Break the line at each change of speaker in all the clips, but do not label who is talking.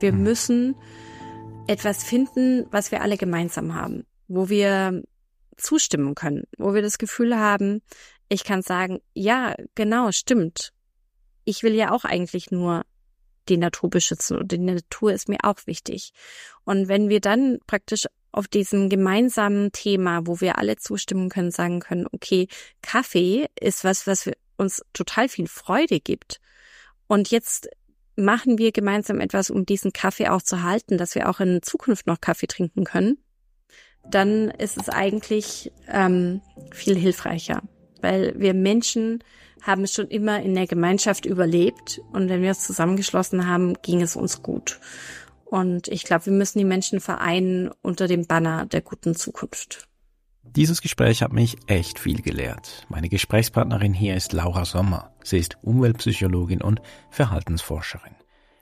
Wir mhm. müssen etwas finden, was wir alle gemeinsam haben, wo wir zustimmen können, wo wir das Gefühl haben, ich kann sagen, ja, genau, stimmt. Ich will ja auch eigentlich nur die Natur beschützen und die Natur ist mir auch wichtig. Und wenn wir dann praktisch auf diesem gemeinsamen Thema, wo wir alle zustimmen können, sagen können, okay, Kaffee ist was, was uns total viel Freude gibt. Und jetzt machen wir gemeinsam etwas, um diesen Kaffee auch zu halten, dass wir auch in Zukunft noch Kaffee trinken können, dann ist es eigentlich ähm, viel hilfreicher, weil wir Menschen haben schon immer in der Gemeinschaft überlebt und wenn wir uns zusammengeschlossen haben, ging es uns gut. Und ich glaube, wir müssen die Menschen vereinen unter dem Banner der guten Zukunft.
Dieses Gespräch hat mich echt viel gelehrt. Meine Gesprächspartnerin hier ist Laura Sommer. Sie ist Umweltpsychologin und Verhaltensforscherin.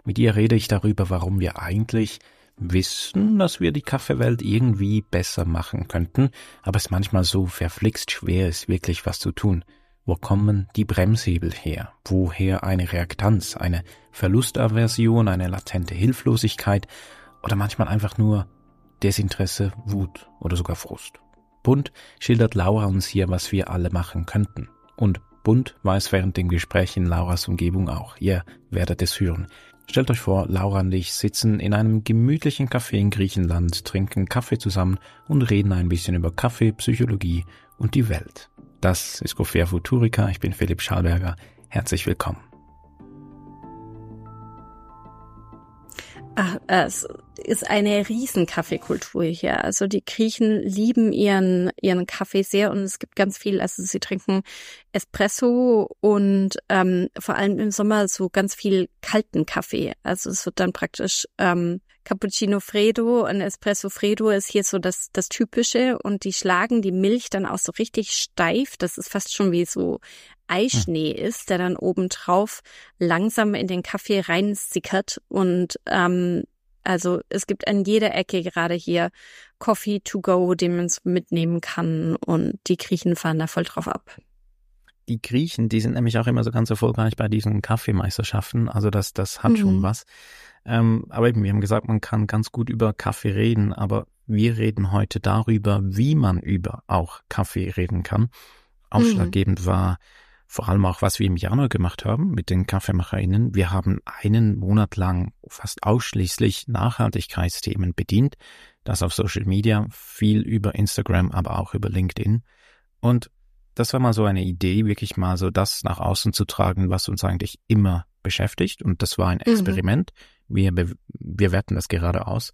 Mit ihr rede ich darüber, warum wir eigentlich wissen, dass wir die Kaffeewelt irgendwie besser machen könnten, aber es manchmal so verflixt schwer ist, wirklich was zu tun. Wo kommen die Bremshebel her? Woher eine Reaktanz, eine Verlustaversion, eine latente Hilflosigkeit oder manchmal einfach nur Desinteresse, Wut oder sogar Frust? Bunt schildert Laura uns hier, was wir alle machen könnten. Und Bunt es während dem Gespräch in Lauras Umgebung auch. Ihr werdet es hören. Stellt euch vor, Laura und ich sitzen in einem gemütlichen Café in Griechenland, trinken Kaffee zusammen und reden ein bisschen über Kaffee, Psychologie und die Welt. Das ist Gofea Futurica, ich bin Philipp Schallberger. Herzlich willkommen.
Ach, es ist eine riesen Kaffeekultur hier. Also die Griechen lieben ihren, ihren Kaffee sehr und es gibt ganz viel, also sie trinken Espresso und ähm, vor allem im Sommer so ganz viel kalten Kaffee. Also es wird dann praktisch ähm, Cappuccino Fredo und Espresso Fredo ist hier so das, das Typische und die schlagen die Milch dann auch so richtig steif. Das ist fast schon wie so Eischnee ist, der dann obendrauf langsam in den Kaffee reinsickert. Und ähm, also es gibt an jeder Ecke gerade hier Coffee to go, den man mitnehmen kann. Und die Griechen fahren da voll drauf ab.
Die Griechen, die sind nämlich auch immer so ganz erfolgreich bei diesen Kaffeemeisterschaften. Also das, das hat mhm. schon was. Ähm, aber eben, wir haben gesagt, man kann ganz gut über Kaffee reden, aber wir reden heute darüber, wie man über auch Kaffee reden kann. Ausschlaggebend mhm. war vor allem auch, was wir im Januar gemacht haben mit den KaffeemacherInnen. Wir haben einen Monat lang fast ausschließlich Nachhaltigkeitsthemen bedient. Das auf Social Media, viel über Instagram, aber auch über LinkedIn. Und das war mal so eine Idee, wirklich mal so das nach außen zu tragen, was uns eigentlich immer beschäftigt. Und das war ein mhm. Experiment. Mhm. Wir, wir werten das gerade aus.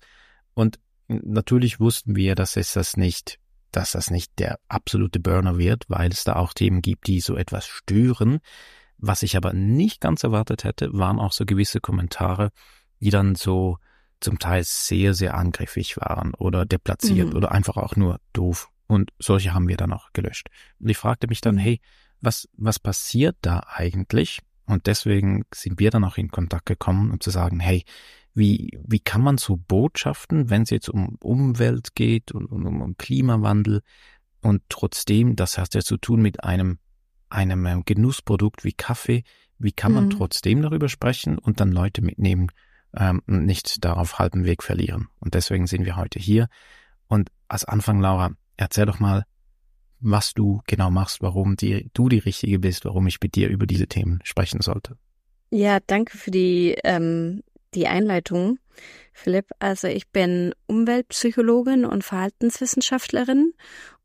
Und natürlich wussten wir, dass es das nicht dass das nicht der absolute Burner wird, weil es da auch Themen gibt, die so etwas stören. Was ich aber nicht ganz erwartet hätte, waren auch so gewisse Kommentare, die dann so zum Teil sehr, sehr angriffig waren oder deplatziert mhm. oder einfach auch nur doof. Und solche haben wir dann auch gelöscht. Und ich fragte mich dann, hey, was, was passiert da eigentlich? Und deswegen sind wir dann auch in Kontakt gekommen, um zu sagen, hey, wie, wie kann man so Botschaften, wenn es jetzt um Umwelt geht und um, um Klimawandel und trotzdem, das hat ja zu tun mit einem, einem ähm, Genussprodukt wie Kaffee, wie kann man mhm. trotzdem darüber sprechen und dann Leute mitnehmen ähm, und nicht darauf halben Weg verlieren. Und deswegen sind wir heute hier. Und als Anfang, Laura, erzähl doch mal, was du genau machst, warum die, du die Richtige bist, warum ich mit dir über diese Themen sprechen sollte.
Ja, danke für die ähm, die Einleitung, Philipp. Also ich bin Umweltpsychologin und Verhaltenswissenschaftlerin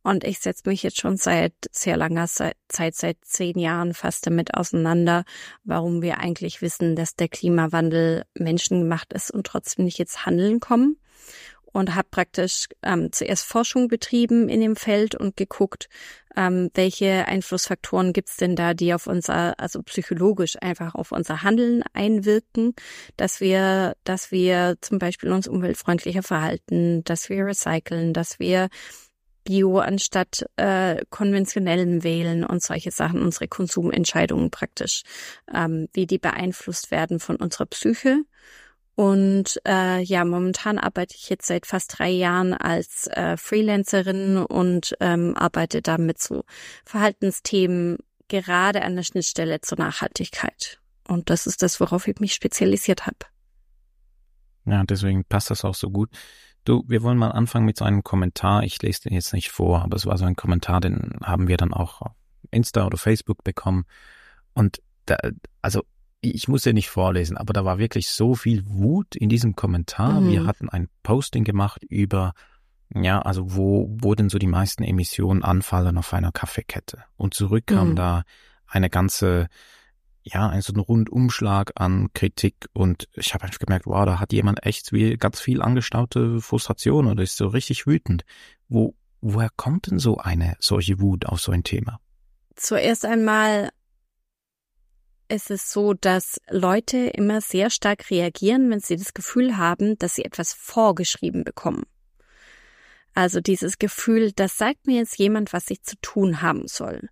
und ich setze mich jetzt schon seit sehr langer Zeit, seit zehn Jahren fast damit auseinander, warum wir eigentlich wissen, dass der Klimawandel menschengemacht ist und trotzdem nicht ins Handeln kommen und habe praktisch ähm, zuerst Forschung betrieben in dem Feld und geguckt, ähm, welche Einflussfaktoren gibt's denn da, die auf unser, also psychologisch einfach auf unser Handeln einwirken, dass wir, dass wir zum Beispiel uns umweltfreundlicher verhalten, dass wir recyceln, dass wir Bio anstatt äh, konventionellen wählen und solche Sachen, unsere Konsumentscheidungen praktisch, ähm, wie die beeinflusst werden von unserer Psyche und äh, ja, momentan arbeite ich jetzt seit fast drei Jahren als äh, Freelancerin und ähm, arbeite da mit so Verhaltensthemen gerade an der Schnittstelle zur Nachhaltigkeit. Und das ist das, worauf ich mich spezialisiert habe.
Ja, deswegen passt das auch so gut. Du, wir wollen mal anfangen mit so einem Kommentar. Ich lese den jetzt nicht vor, aber es war so ein Kommentar, den haben wir dann auch auf Insta oder Facebook bekommen. Und da, also ich muss ja nicht vorlesen, aber da war wirklich so viel Wut in diesem Kommentar. Mhm. Wir hatten ein Posting gemacht über, ja, also wo, wo denn so die meisten Emissionen anfallen auf einer Kaffeekette. Und zurück kam mhm. da eine ganze ja, ein so ein Rundumschlag an Kritik und ich habe einfach gemerkt, wow, da hat jemand echt wie ganz viel angestaute Frustration oder ist so richtig wütend. Wo, woher kommt denn so eine solche Wut auf so ein Thema?
Zuerst einmal ist es so, dass Leute immer sehr stark reagieren, wenn sie das Gefühl haben, dass sie etwas vorgeschrieben bekommen. Also dieses Gefühl, das sagt mir jetzt jemand, was ich zu tun haben soll.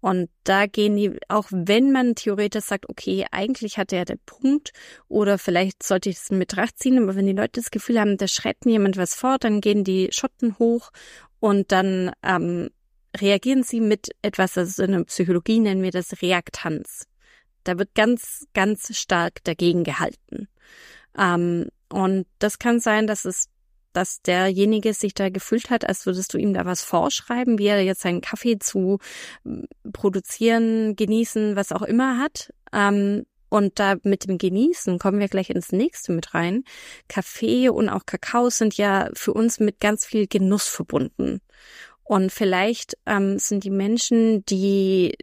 Und da gehen die, auch wenn man theoretisch sagt, okay, eigentlich hat er den Punkt oder vielleicht sollte ich es in Betracht ziehen, aber wenn die Leute das Gefühl haben, da schreibt mir jemand was vor, dann gehen die Schotten hoch und dann ähm, reagieren sie mit etwas, also in der Psychologie nennen wir das Reaktanz. Da wird ganz, ganz stark dagegen gehalten. Ähm, und das kann sein, dass es dass derjenige sich da gefühlt hat, als würdest du ihm da was vorschreiben, wie er jetzt seinen Kaffee zu hm, produzieren, genießen, was auch immer hat. Ähm, und da mit dem Genießen kommen wir gleich ins nächste mit rein. Kaffee und auch Kakao sind ja für uns mit ganz viel Genuss verbunden. Und vielleicht ähm, sind die Menschen, die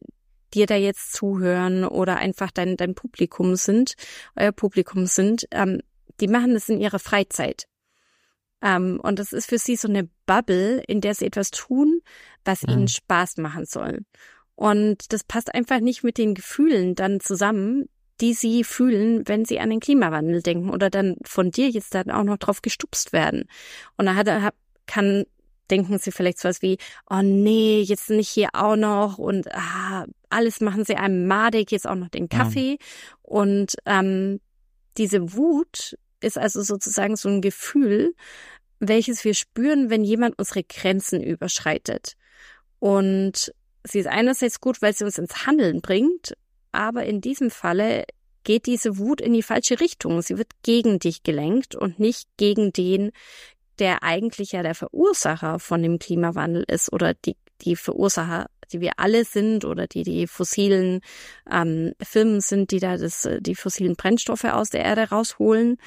dir da jetzt zuhören oder einfach dein, dein Publikum sind, euer Publikum sind, ähm, die machen das in ihrer Freizeit. Ähm, und das ist für sie so eine Bubble, in der sie etwas tun, was mhm. ihnen Spaß machen soll. Und das passt einfach nicht mit den Gefühlen dann zusammen, die sie fühlen, wenn sie an den Klimawandel denken oder dann von dir jetzt dann auch noch drauf gestupst werden. Und da hat, kann denken sie vielleicht so was wie, oh nee, jetzt nicht hier auch noch und ah, alles machen sie einem madig, jetzt auch noch den Kaffee. Ja. Und ähm, diese Wut ist also sozusagen so ein Gefühl, welches wir spüren, wenn jemand unsere Grenzen überschreitet. Und sie ist einerseits gut, weil sie uns ins Handeln bringt, aber in diesem Falle geht diese Wut in die falsche Richtung. Sie wird gegen dich gelenkt und nicht gegen den, der eigentlich ja der Verursacher von dem Klimawandel ist oder die, die Verursacher, die wir alle sind oder die die fossilen ähm, Firmen sind, die da das, die fossilen Brennstoffe aus der Erde rausholen.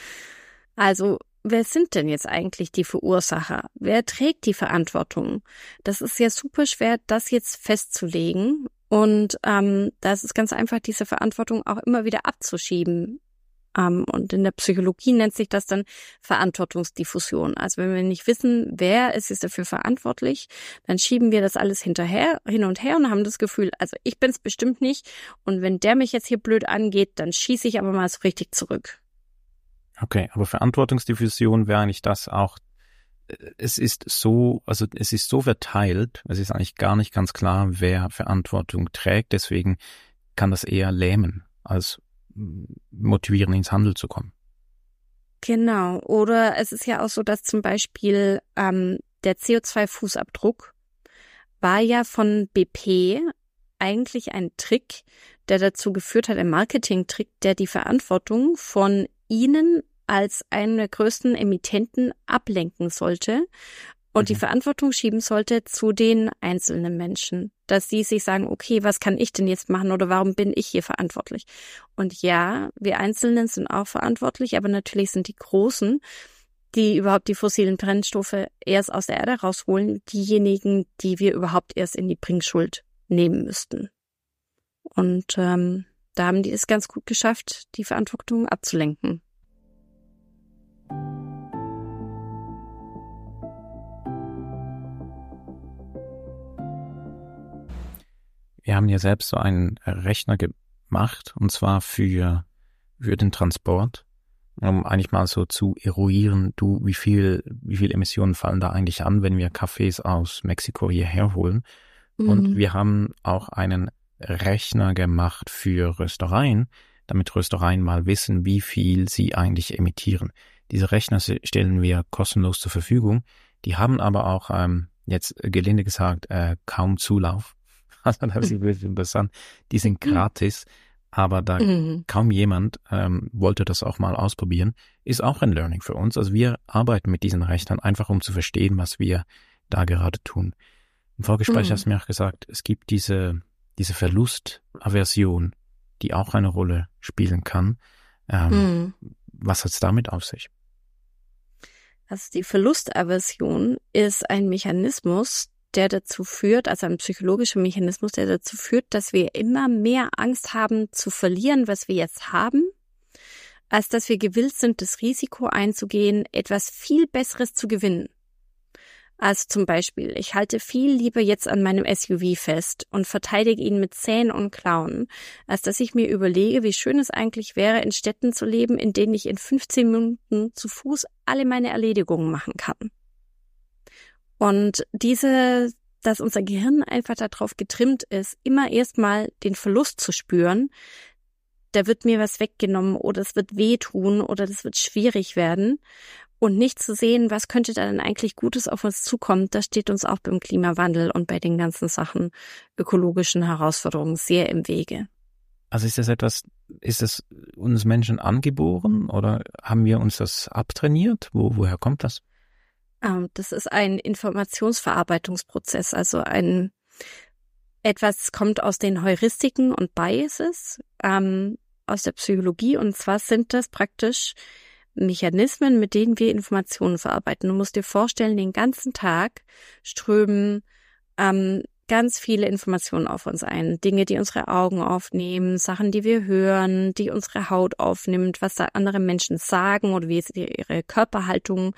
Also wer sind denn jetzt eigentlich die Verursacher? Wer trägt die Verantwortung? Das ist ja super schwer, das jetzt festzulegen. Und ähm, das ist ganz einfach, diese Verantwortung auch immer wieder abzuschieben. Ähm, und in der Psychologie nennt sich das dann Verantwortungsdiffusion. Also wenn wir nicht wissen, wer ist jetzt dafür verantwortlich, dann schieben wir das alles hinterher, hin und her und haben das Gefühl, also ich bin es bestimmt nicht. Und wenn der mich jetzt hier blöd angeht, dann schieße ich aber mal so richtig zurück.
Okay, aber Verantwortungsdiffusion wäre eigentlich das auch, es ist so, also es ist so verteilt, es ist eigentlich gar nicht ganz klar, wer Verantwortung trägt, deswegen kann das eher lähmen als motivieren, ins Handel zu kommen.
Genau. Oder es ist ja auch so, dass zum Beispiel ähm, der CO2-Fußabdruck war ja von BP eigentlich ein Trick, der dazu geführt hat, ein Marketing-Trick, der die Verantwortung von Ihnen als einen der größten Emittenten ablenken sollte und mhm. die Verantwortung schieben sollte zu den einzelnen Menschen, dass sie sich sagen, okay, was kann ich denn jetzt machen oder warum bin ich hier verantwortlich? Und ja, wir Einzelnen sind auch verantwortlich, aber natürlich sind die Großen, die überhaupt die fossilen Brennstoffe erst aus der Erde rausholen, diejenigen, die wir überhaupt erst in die Bringschuld nehmen müssten. Und ähm, da haben die es ganz gut geschafft, die Verantwortung abzulenken.
Wir haben ja selbst so einen Rechner gemacht, und zwar für, für den Transport, um eigentlich mal so zu eruieren, du, wie viel, wie viel Emissionen fallen da eigentlich an, wenn wir Kaffees aus Mexiko hierher holen. Mhm. Und wir haben auch einen Rechner gemacht für Röstereien, damit Röstereien mal wissen, wie viel sie eigentlich emittieren. Diese Rechner stellen wir kostenlos zur Verfügung. Die haben aber auch ähm, jetzt gelinde gesagt äh, kaum Zulauf. Also das ist wirklich interessant. Die sind mhm. gratis, aber da mhm. kaum jemand ähm, wollte das auch mal ausprobieren, ist auch ein Learning für uns. Also wir arbeiten mit diesen Rechnern einfach, um zu verstehen, was wir da gerade tun. Im Vorgespräch mhm. hast du mir auch gesagt, es gibt diese, diese Verlustaversion, die auch eine Rolle spielen kann. Ähm, mhm. Was hat's damit auf sich?
Also die Verlustaversion ist ein Mechanismus, der dazu führt, also ein psychologischer Mechanismus, der dazu führt, dass wir immer mehr Angst haben zu verlieren, was wir jetzt haben, als dass wir gewillt sind, das Risiko einzugehen, etwas viel Besseres zu gewinnen. Also zum Beispiel, ich halte viel lieber jetzt an meinem SUV fest und verteidige ihn mit Zähnen und Klauen, als dass ich mir überlege, wie schön es eigentlich wäre, in Städten zu leben, in denen ich in 15 Minuten zu Fuß alle meine Erledigungen machen kann. Und diese, dass unser Gehirn einfach darauf getrimmt ist, immer erstmal den Verlust zu spüren, da wird mir was weggenommen oder es wird wehtun oder das wird schwierig werden und nicht zu sehen, was könnte da denn eigentlich Gutes auf uns zukommen, das steht uns auch beim Klimawandel und bei den ganzen Sachen ökologischen Herausforderungen sehr im Wege.
Also ist das etwas, ist das uns Menschen angeboren oder haben wir uns das abtrainiert? Wo, woher kommt das?
Ähm, das ist ein Informationsverarbeitungsprozess, also ein etwas kommt aus den Heuristiken und Biases ähm, aus der Psychologie und zwar sind das praktisch Mechanismen, mit denen wir Informationen verarbeiten. Du musst dir vorstellen, den ganzen Tag strömen ähm, ganz viele Informationen auf uns ein. Dinge, die unsere Augen aufnehmen, Sachen, die wir hören, die unsere Haut aufnimmt, was da andere Menschen sagen oder wie ihre Körperhaltung,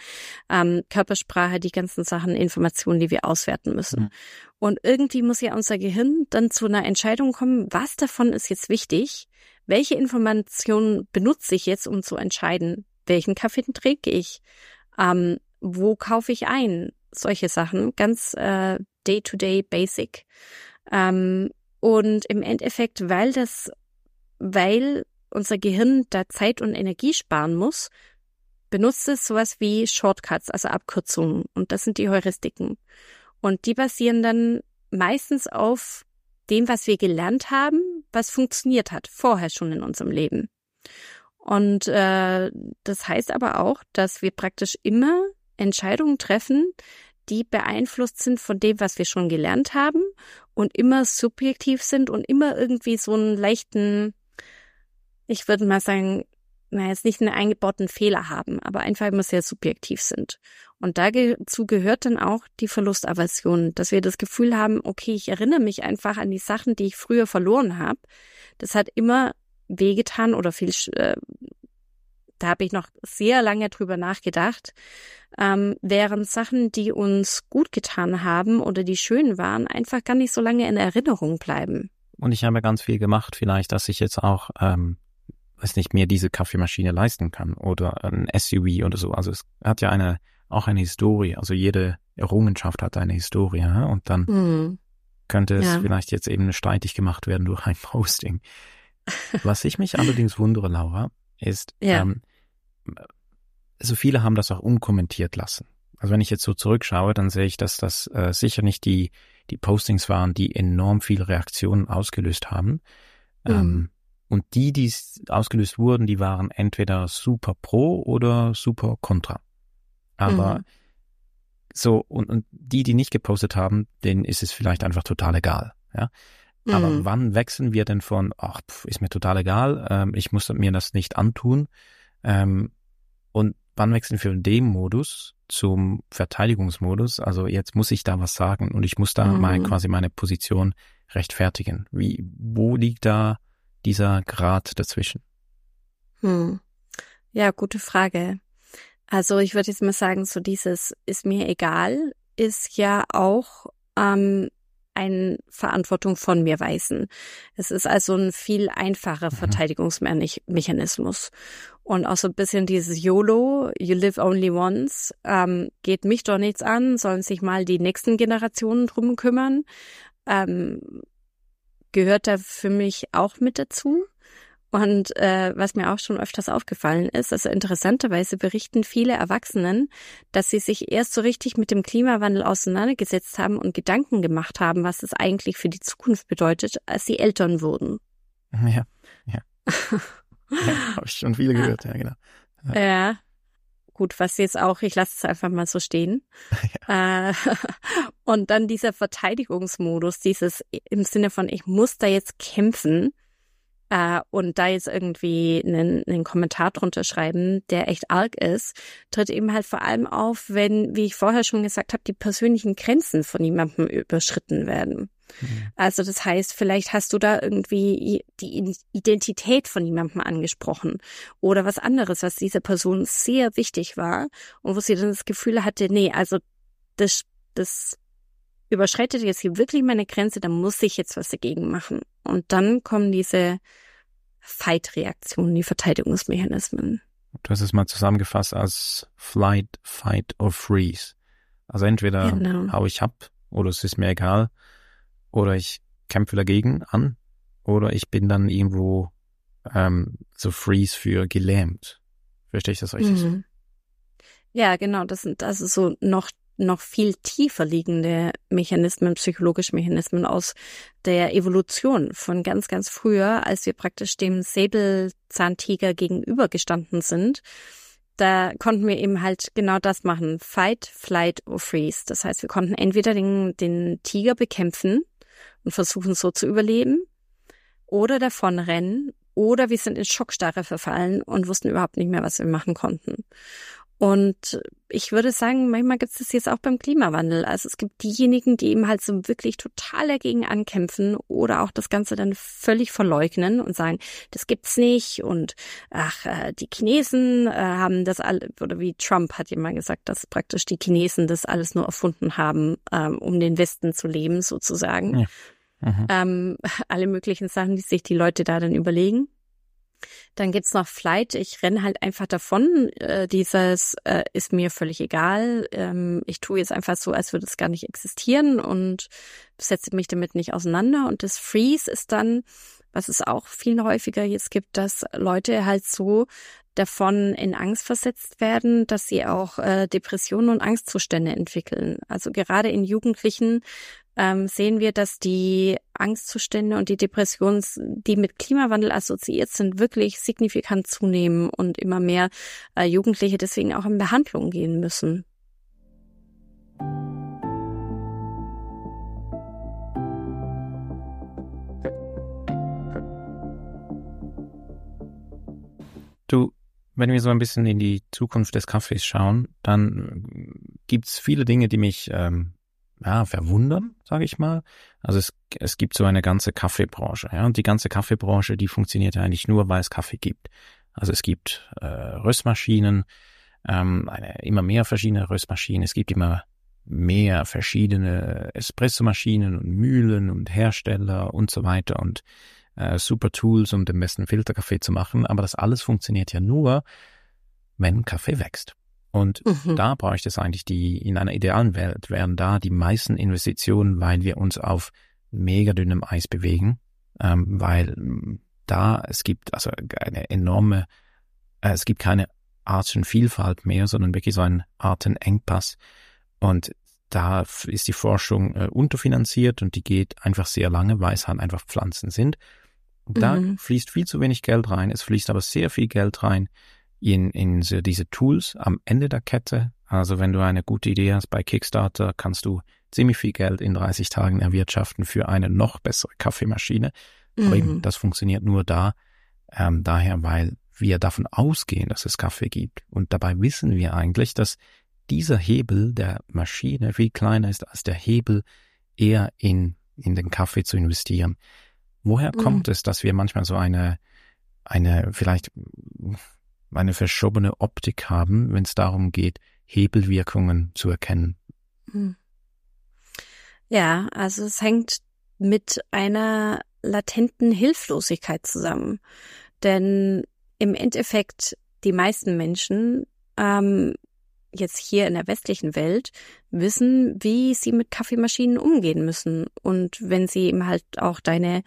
ähm, Körpersprache, die ganzen Sachen, Informationen, die wir auswerten müssen. Mhm. Und irgendwie muss ja unser Gehirn dann zu einer Entscheidung kommen, was davon ist jetzt wichtig, welche Informationen benutze ich jetzt, um zu entscheiden, welchen Kaffee trinke ich, ähm, wo kaufe ich ein, solche Sachen, ganz äh, day-to-day basic. Ähm, und im Endeffekt, weil das, weil unser Gehirn da Zeit und Energie sparen muss, benutzt es sowas wie Shortcuts, also Abkürzungen. Und das sind die Heuristiken. Und die basieren dann meistens auf dem, was wir gelernt haben, was funktioniert hat, vorher schon in unserem Leben. Und äh, das heißt aber auch, dass wir praktisch immer Entscheidungen treffen, die beeinflusst sind von dem, was wir schon gelernt haben und immer subjektiv sind und immer irgendwie so einen leichten, ich würde mal sagen, na jetzt nicht einen eingebauten Fehler haben, aber einfach immer sehr subjektiv sind. Und dazu gehört dann auch die Verlustaversion, dass wir das Gefühl haben, okay, ich erinnere mich einfach an die Sachen, die ich früher verloren habe. Das hat immer wehgetan oder viel, äh, da habe ich noch sehr lange drüber nachgedacht, ähm, während Sachen, die uns gut getan haben oder die schön waren, einfach gar nicht so lange in Erinnerung bleiben.
Und ich habe ganz viel gemacht, vielleicht, dass ich jetzt auch, ähm, weiß nicht, mir diese Kaffeemaschine leisten kann oder ein SUV oder so. Also es hat ja eine auch eine Historie. Also jede Errungenschaft hat eine Historie. Ja? Und dann mhm. könnte es ja. vielleicht jetzt eben streitig gemacht werden durch ein Posting. Was ich mich allerdings wundere, Laura, ist, ja. ähm, so viele haben das auch unkommentiert lassen. Also wenn ich jetzt so zurückschaue, dann sehe ich, dass das äh, sicher nicht die, die Postings waren, die enorm viele Reaktionen ausgelöst haben. Mhm. Ähm, und die, die ausgelöst wurden, die waren entweder super pro oder super contra. Aber mhm. so, und, und die, die nicht gepostet haben, denen ist es vielleicht einfach total egal. Ja. Aber mhm. wann wechseln wir denn von, ach, pf, ist mir total egal, ähm, ich muss mir das nicht antun, ähm, und wann wechseln wir von dem Modus zum Verteidigungsmodus? Also jetzt muss ich da was sagen und ich muss da mhm. mal quasi meine Position rechtfertigen. Wie, wo liegt da dieser Grad dazwischen?
Hm. Ja, gute Frage. Also ich würde jetzt mal sagen, so dieses ist mir egal, ist ja auch ähm, eine Verantwortung von mir weisen. Es ist also ein viel einfacher mhm. Verteidigungsmechanismus. Und auch so ein bisschen dieses YOLO, you live only once, ähm, geht mich doch nichts an, sollen sich mal die nächsten Generationen drum kümmern, ähm, gehört da für mich auch mit dazu. Und äh, was mir auch schon öfters aufgefallen ist, also interessanterweise berichten viele Erwachsenen, dass sie sich erst so richtig mit dem Klimawandel auseinandergesetzt haben und Gedanken gemacht haben, was es eigentlich für die Zukunft bedeutet, als sie Eltern wurden.
Ja, ja, habe ich schon viele gehört, ja, genau.
Ja. ja. Gut, was jetzt auch, ich lasse es einfach mal so stehen. Ja. Äh, und dann dieser Verteidigungsmodus, dieses im Sinne von, ich muss da jetzt kämpfen äh, und da jetzt irgendwie einen, einen Kommentar drunter schreiben, der echt arg ist, tritt eben halt vor allem auf, wenn, wie ich vorher schon gesagt habe, die persönlichen Grenzen von jemandem überschritten werden. Mhm. Also das heißt, vielleicht hast du da irgendwie die Identität von jemandem angesprochen oder was anderes, was dieser Person sehr wichtig war und wo sie dann das Gefühl hatte, nee, also das, das überschreitet jetzt hier wirklich meine Grenze, da muss ich jetzt was dagegen machen. Und dann kommen diese Fight-Reaktionen, die Verteidigungsmechanismen.
Du hast es mal zusammengefasst als Flight, Fight or Freeze. Also entweder genau. hau ich ab oder es ist mir egal oder ich kämpfe dagegen an oder ich bin dann irgendwo ähm, so Freeze für gelähmt. Verstehe ich das richtig? Mhm.
Ja, genau. Das sind also so noch noch viel tiefer liegende Mechanismen, psychologische Mechanismen aus der Evolution von ganz, ganz früher, als wir praktisch dem Säbelzahntiger gegenübergestanden sind. Da konnten wir eben halt genau das machen. Fight, flight or freeze. Das heißt, wir konnten entweder den, den Tiger bekämpfen und versuchen so zu überleben oder davonrennen oder wir sind in Schockstarre verfallen und wussten überhaupt nicht mehr, was wir machen konnten. Und ich würde sagen, manchmal gibt es das jetzt auch beim Klimawandel. Also es gibt diejenigen, die eben halt so wirklich total dagegen ankämpfen oder auch das Ganze dann völlig verleugnen und sagen, das gibt's nicht und ach, äh, die Chinesen äh, haben das alle, oder wie Trump hat ja mal gesagt, dass praktisch die Chinesen das alles nur erfunden haben, ähm, um den Westen zu leben sozusagen. Ja. Mhm. Ähm, alle möglichen Sachen, die sich die Leute da dann überlegen. Dann gibt's noch Flight. Ich renne halt einfach davon. Äh, dieses äh, ist mir völlig egal. Ähm, ich tue jetzt einfach so, als würde es gar nicht existieren und setze mich damit nicht auseinander. Und das Freeze ist dann, was es auch viel häufiger jetzt gibt, dass Leute halt so davon in Angst versetzt werden, dass sie auch äh, Depressionen und Angstzustände entwickeln. Also gerade in Jugendlichen ähm, sehen wir, dass die Angstzustände und die Depressionen, die mit Klimawandel assoziiert sind, wirklich signifikant zunehmen und immer mehr äh, Jugendliche deswegen auch in Behandlung gehen müssen.
Du, wenn wir so ein bisschen in die Zukunft des Kaffees schauen, dann gibt's viele Dinge, die mich ähm, ja, verwundern, sage ich mal. Also es, es gibt so eine ganze Kaffeebranche, ja, und die ganze Kaffeebranche, die funktioniert eigentlich nur, weil es Kaffee gibt. Also es gibt äh, Röstmaschinen, ähm, eine, immer mehr verschiedene Röstmaschinen, es gibt immer mehr verschiedene Espressomaschinen und Mühlen und Hersteller und so weiter und äh, super Tools, um den besten Filterkaffee zu machen. Aber das alles funktioniert ja nur, wenn Kaffee wächst. Und mhm. da bräuchte es eigentlich die, in einer idealen Welt wären da die meisten Investitionen, weil wir uns auf mega dünnem Eis bewegen, ähm, weil da es gibt also eine enorme, äh, es gibt keine Artenvielfalt mehr, sondern wirklich so ein Artenengpass. Und da ist die Forschung äh, unterfinanziert und die geht einfach sehr lange, weil es halt einfach Pflanzen sind. Da mhm. fließt viel zu wenig Geld rein, es fließt aber sehr viel Geld rein in, in so diese Tools am Ende der Kette. Also wenn du eine gute Idee hast bei Kickstarter, kannst du ziemlich viel Geld in 30 Tagen erwirtschaften für eine noch bessere Kaffeemaschine. Mhm. Aber eben, mhm. das funktioniert nur da, ähm, daher, weil wir davon ausgehen, dass es Kaffee gibt. Und dabei wissen wir eigentlich, dass dieser Hebel der Maschine viel kleiner ist als der Hebel eher in, in den Kaffee zu investieren. Woher mhm. kommt es, dass wir manchmal so eine, eine vielleicht eine verschobene Optik haben, wenn es darum geht, Hebelwirkungen zu erkennen. Hm.
Ja, also es hängt mit einer latenten Hilflosigkeit zusammen. Denn im Endeffekt die meisten Menschen ähm, jetzt hier in der westlichen Welt wissen, wie sie mit Kaffeemaschinen umgehen müssen. Und wenn sie eben halt auch deine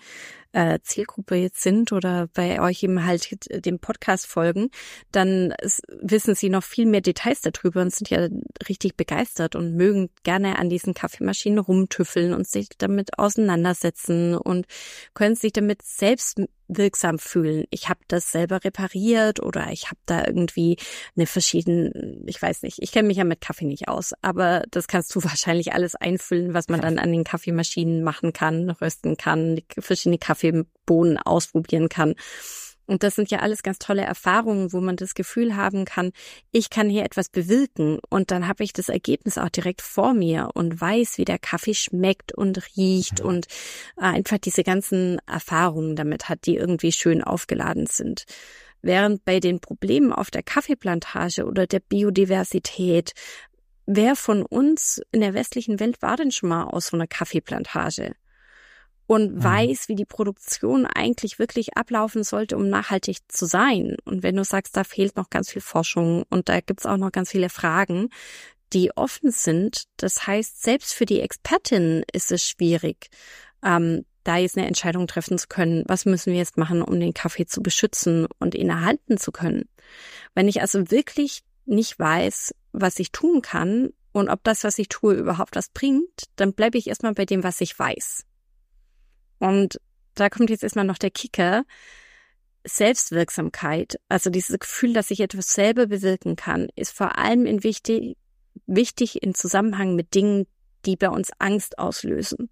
äh, Zielgruppe jetzt sind oder bei euch eben halt dem Podcast folgen, dann wissen sie noch viel mehr Details darüber und sind ja richtig begeistert und mögen gerne an diesen Kaffeemaschinen rumtüffeln und sich damit auseinandersetzen und können sich damit selbst wirksam fühlen. Ich habe das selber repariert oder ich habe da irgendwie eine verschiedene, ich weiß nicht, ich kenne mich ja mit Kaffee nicht aus, aber das kannst du wahrscheinlich alles einfüllen, was man dann an den Kaffeemaschinen machen kann, rösten kann, verschiedene Kaffeebohnen ausprobieren kann. Und das sind ja alles ganz tolle Erfahrungen, wo man das Gefühl haben kann, ich kann hier etwas bewirken und dann habe ich das Ergebnis auch direkt vor mir und weiß, wie der Kaffee schmeckt und riecht und äh, einfach diese ganzen Erfahrungen damit hat, die irgendwie schön aufgeladen sind. Während bei den Problemen auf der Kaffeeplantage oder der Biodiversität, wer von uns in der westlichen Welt war denn schon mal aus so einer Kaffeeplantage? und mhm. weiß, wie die Produktion eigentlich wirklich ablaufen sollte, um nachhaltig zu sein. Und wenn du sagst, da fehlt noch ganz viel Forschung und da gibt's auch noch ganz viele Fragen, die offen sind, das heißt, selbst für die Expertin ist es schwierig, ähm, da jetzt eine Entscheidung treffen zu können, was müssen wir jetzt machen, um den Kaffee zu beschützen und ihn erhalten zu können. Wenn ich also wirklich nicht weiß, was ich tun kann und ob das, was ich tue, überhaupt was bringt, dann bleibe ich erstmal bei dem, was ich weiß. Und da kommt jetzt erstmal noch der Kicker. Selbstwirksamkeit, also dieses Gefühl, dass ich etwas selber bewirken kann, ist vor allem in wichtig, wichtig in Zusammenhang mit Dingen, die bei uns Angst auslösen.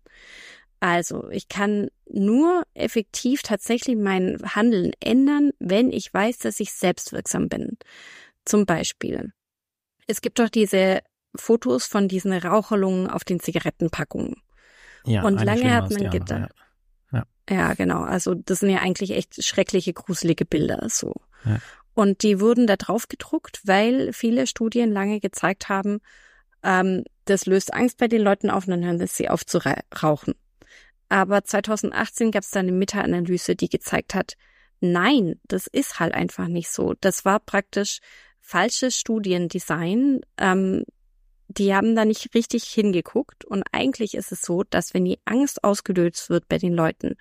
Also, ich kann nur effektiv tatsächlich mein Handeln ändern, wenn ich weiß, dass ich selbstwirksam bin. Zum Beispiel. Es gibt doch diese Fotos von diesen Raucherlungen auf den Zigarettenpackungen. Ja, und lange hat man gedacht, ja. Ja. ja, genau. Also das sind ja eigentlich echt schreckliche, gruselige Bilder so. Und die wurden da drauf gedruckt, weil viele Studien lange gezeigt haben, ähm, das löst Angst bei den Leuten auf und dann hören sie auf zu rauchen. Aber 2018 gab es da eine Meta-Analyse, die gezeigt hat, nein, das ist halt einfach nicht so. Das war praktisch falsches Studiendesign. Ähm, die haben da nicht richtig hingeguckt. Und eigentlich ist es so, dass wenn die Angst ausgelöst wird bei den Leuten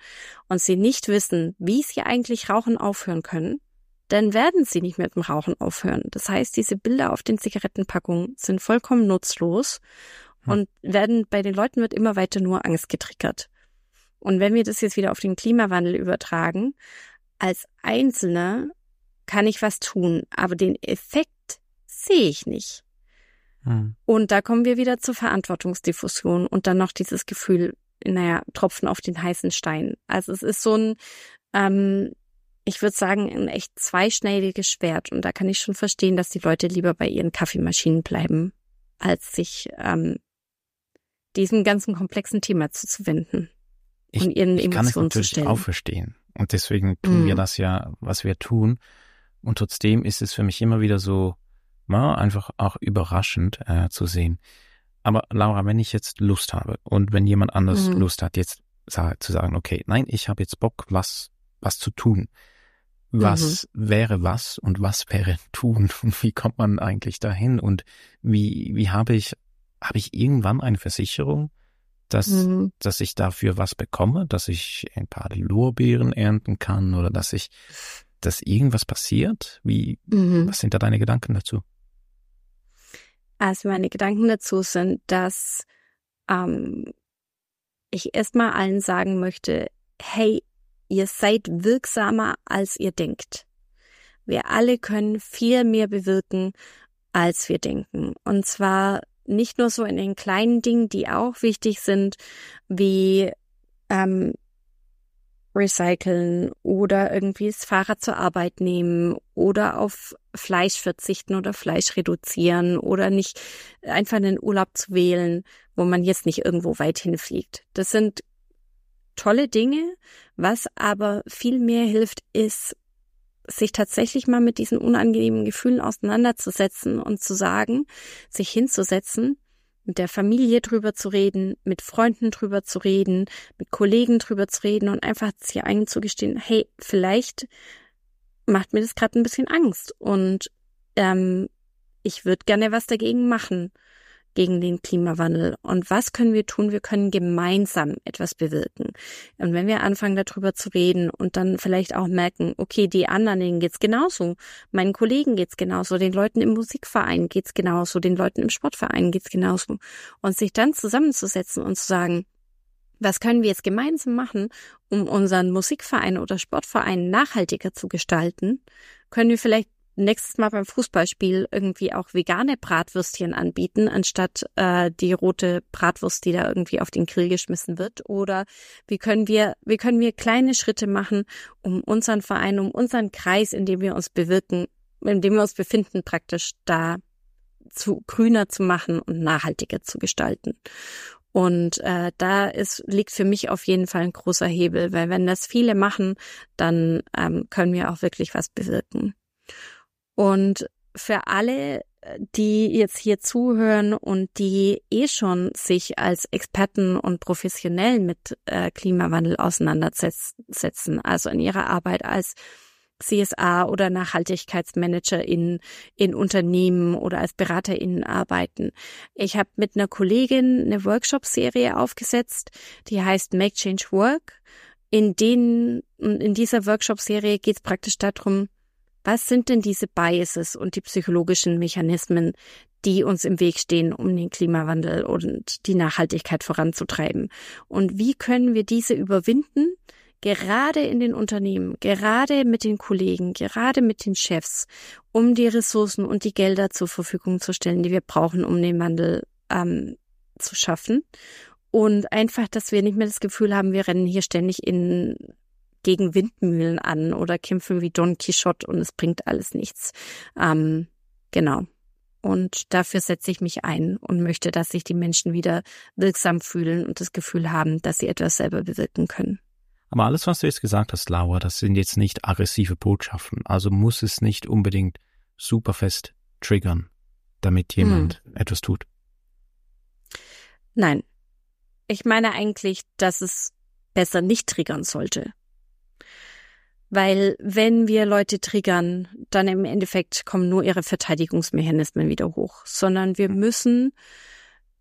und sie nicht wissen, wie sie eigentlich Rauchen aufhören können, dann werden sie nicht mit dem Rauchen aufhören. Das heißt, diese Bilder auf den Zigarettenpackungen sind vollkommen nutzlos hm. und werden bei den Leuten wird immer weiter nur Angst getriggert. Und wenn wir das jetzt wieder auf den Klimawandel übertragen, als Einzelner kann ich was tun, aber den Effekt sehe ich nicht. Mhm. Und da kommen wir wieder zur Verantwortungsdiffusion und dann noch dieses Gefühl, naja, Tropfen auf den heißen Stein. Also es ist so ein, ähm, ich würde sagen, ein echt zweischneidiges Schwert. Und da kann ich schon verstehen, dass die Leute lieber bei ihren Kaffeemaschinen bleiben, als sich ähm, diesem ganzen komplexen Thema zuzuwenden
ich, und ihren ich Emotionen kann es natürlich zu stellen. auch verstehen. Und deswegen tun mm. wir das ja, was wir tun. Und trotzdem ist es für mich immer wieder so, war einfach auch überraschend äh, zu sehen. Aber Laura, wenn ich jetzt Lust habe und wenn jemand anders mhm. Lust hat, jetzt zu sagen, okay, nein, ich habe jetzt Bock, was, was zu tun. Was mhm. wäre was und was wäre tun und wie kommt man eigentlich dahin und wie, wie habe ich, habe ich irgendwann eine Versicherung, dass, mhm. dass ich dafür was bekomme, dass ich ein paar Lorbeeren ernten kann oder dass ich, dass irgendwas passiert? Wie, mhm. was sind da deine Gedanken dazu?
Also meine Gedanken dazu sind, dass ähm, ich erstmal allen sagen möchte, hey, ihr seid wirksamer, als ihr denkt. Wir alle können viel mehr bewirken, als wir denken. Und zwar nicht nur so in den kleinen Dingen, die auch wichtig sind, wie ähm, recyceln oder irgendwie das Fahrrad zur Arbeit nehmen oder auf Fleisch verzichten oder Fleisch reduzieren oder nicht einfach einen Urlaub zu wählen, wo man jetzt nicht irgendwo weit hinfliegt. Das sind tolle Dinge. Was aber viel mehr hilft, ist, sich tatsächlich mal mit diesen unangenehmen Gefühlen auseinanderzusetzen und zu sagen, sich hinzusetzen, mit der Familie drüber zu reden, mit Freunden drüber zu reden, mit Kollegen drüber zu reden und einfach sich einzugestehen, hey, vielleicht macht mir das gerade ein bisschen Angst und ähm, ich würde gerne was dagegen machen. Gegen den Klimawandel. Und was können wir tun? Wir können gemeinsam etwas bewirken. Und wenn wir anfangen, darüber zu reden und dann vielleicht auch merken, okay, die anderen, denen geht's genauso, meinen Kollegen geht's genauso, den Leuten im Musikverein geht's genauso, den Leuten im Sportverein geht's genauso. Und sich dann zusammenzusetzen und zu sagen, was können wir jetzt gemeinsam machen, um unseren Musikverein oder Sportverein nachhaltiger zu gestalten? Können wir vielleicht nächstes Mal beim Fußballspiel irgendwie auch vegane Bratwürstchen anbieten, anstatt äh, die rote Bratwurst, die da irgendwie auf den Grill geschmissen wird? Oder wie können wir, wie können wir kleine Schritte machen, um unseren Verein, um unseren Kreis, in dem wir uns bewirken, in dem wir uns befinden, praktisch da zu grüner zu machen und nachhaltiger zu gestalten. Und äh, da ist, liegt für mich auf jeden Fall ein großer Hebel, weil wenn das viele machen, dann ähm, können wir auch wirklich was bewirken. Und für alle, die jetzt hier zuhören und die eh schon sich als Experten und professionell mit äh, Klimawandel auseinandersetzen, also in ihrer Arbeit als CSA oder Nachhaltigkeitsmanager in, in Unternehmen oder als BeraterInnen arbeiten. Ich habe mit einer Kollegin eine Workshop-Serie aufgesetzt, die heißt Make Change Work. In denen, in dieser Workshop-Serie geht es praktisch darum, was sind denn diese Biases und die psychologischen Mechanismen, die uns im Weg stehen, um den Klimawandel und die Nachhaltigkeit voranzutreiben? Und wie können wir diese überwinden? Gerade in den Unternehmen, gerade mit den Kollegen, gerade mit den Chefs, um die Ressourcen und die Gelder zur Verfügung zu stellen, die wir brauchen, um den Wandel ähm, zu schaffen. Und einfach, dass wir nicht mehr das Gefühl haben, wir rennen hier ständig in gegen Windmühlen an oder kämpfen wie Don Quixote und es bringt alles nichts. Ähm, genau. Und dafür setze ich mich ein und möchte, dass sich die Menschen wieder wirksam fühlen und das Gefühl haben, dass sie etwas selber bewirken können.
Aber alles, was du jetzt gesagt hast, Laura, das sind jetzt nicht aggressive Botschaften. Also muss es nicht unbedingt super fest triggern, damit jemand hm. etwas tut.
Nein. Ich meine eigentlich, dass es besser nicht triggern sollte. Weil wenn wir Leute triggern, dann im Endeffekt kommen nur ihre Verteidigungsmechanismen wieder hoch, sondern wir müssen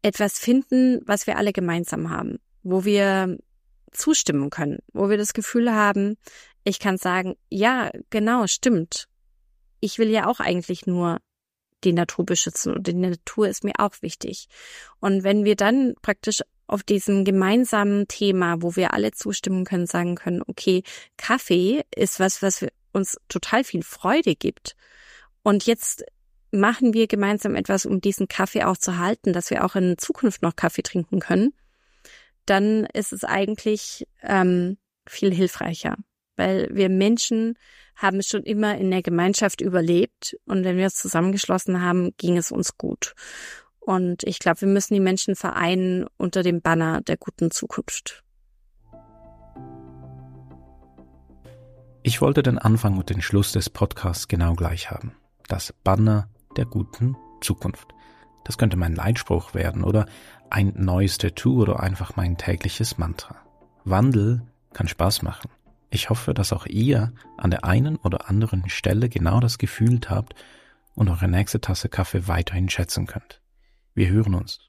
etwas finden, was wir alle gemeinsam haben, wo wir zustimmen können, wo wir das Gefühl haben, ich kann sagen, ja, genau, stimmt. Ich will ja auch eigentlich nur die Natur beschützen und die Natur ist mir auch wichtig. Und wenn wir dann praktisch auf diesem gemeinsamen Thema, wo wir alle zustimmen können, sagen können, okay, Kaffee ist was, was uns total viel Freude gibt. Und jetzt machen wir gemeinsam etwas, um diesen Kaffee auch zu halten, dass wir auch in Zukunft noch Kaffee trinken können. Dann ist es eigentlich ähm, viel hilfreicher, weil wir Menschen haben schon immer in der Gemeinschaft überlebt und wenn wir uns zusammengeschlossen haben, ging es uns gut. Und ich glaube, wir müssen die Menschen vereinen unter dem Banner der guten Zukunft.
Ich wollte den Anfang und den Schluss des Podcasts genau gleich haben. Das Banner der guten Zukunft. Das könnte mein Leitspruch werden oder ein neues Tattoo oder einfach mein tägliches Mantra. Wandel kann Spaß machen. Ich hoffe, dass auch ihr an der einen oder anderen Stelle genau das gefühlt habt und eure nächste Tasse Kaffee weiterhin schätzen könnt. Wir hören uns.